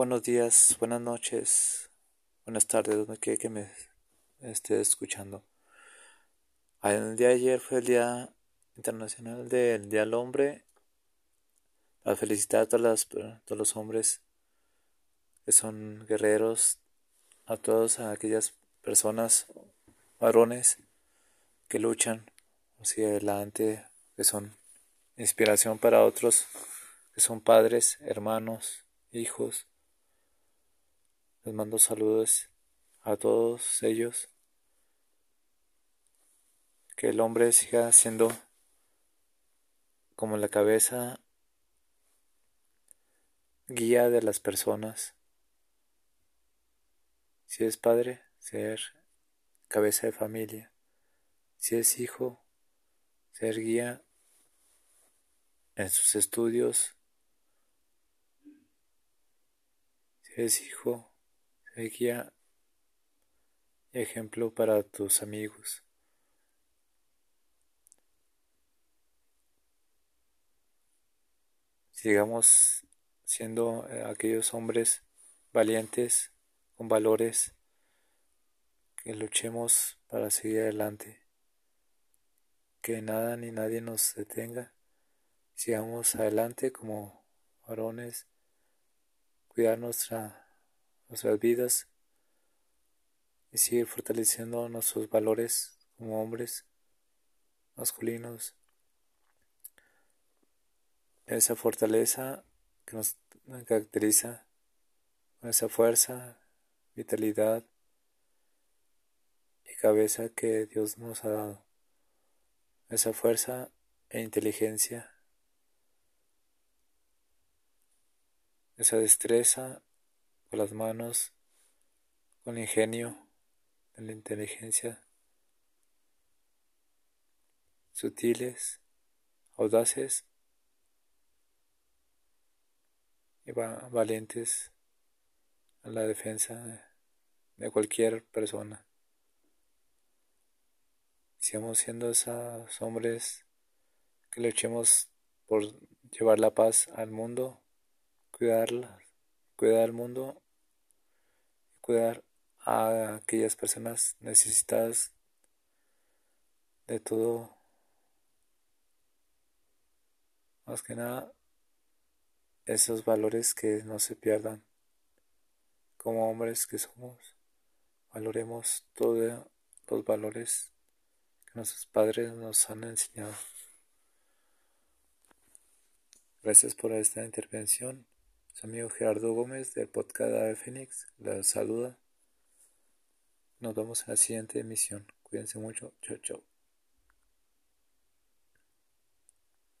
Buenos días, buenas noches, buenas tardes, donde quiera que me esté escuchando. Ah, el día de ayer fue el Día Internacional del Día del Hombre. Para felicitar a todas todos los hombres que son guerreros, a todas aquellas personas, varones, que luchan hacia adelante, que son inspiración para otros, que son padres, hermanos, hijos. Mando saludos a todos ellos. Que el hombre siga siendo como la cabeza guía de las personas. Si es padre, ser cabeza de familia. Si es hijo, ser guía en sus estudios. Si es hijo, guía ejemplo para tus amigos. Sigamos siendo eh, aquellos hombres valientes, con valores, que luchemos para seguir adelante, que nada ni nadie nos detenga, sigamos adelante como varones, cuidar nuestra, nuestras vidas y seguir fortaleciendo nuestros valores como hombres masculinos. Esa fortaleza que nos caracteriza, esa fuerza, vitalidad y cabeza que Dios nos ha dado, esa fuerza e inteligencia, esa destreza con las manos, con el ingenio, de la inteligencia, sutiles, audaces y valientes a la defensa de cualquier persona. Sigamos siendo esos hombres que luchemos por llevar la paz al mundo, cuidarla, cuidar al mundo cuidar a aquellas personas necesitadas de todo. Más que nada, esos valores que no se pierdan. Como hombres que somos, valoremos todos los valores que nuestros padres nos han enseñado. Gracias por esta intervención. Amigo Gerardo Gómez del podcast de Fénix les saluda. Nos vemos en la siguiente emisión. Cuídense mucho. Chao, chao.